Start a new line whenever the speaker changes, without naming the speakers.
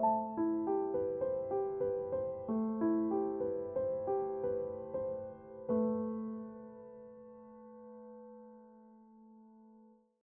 you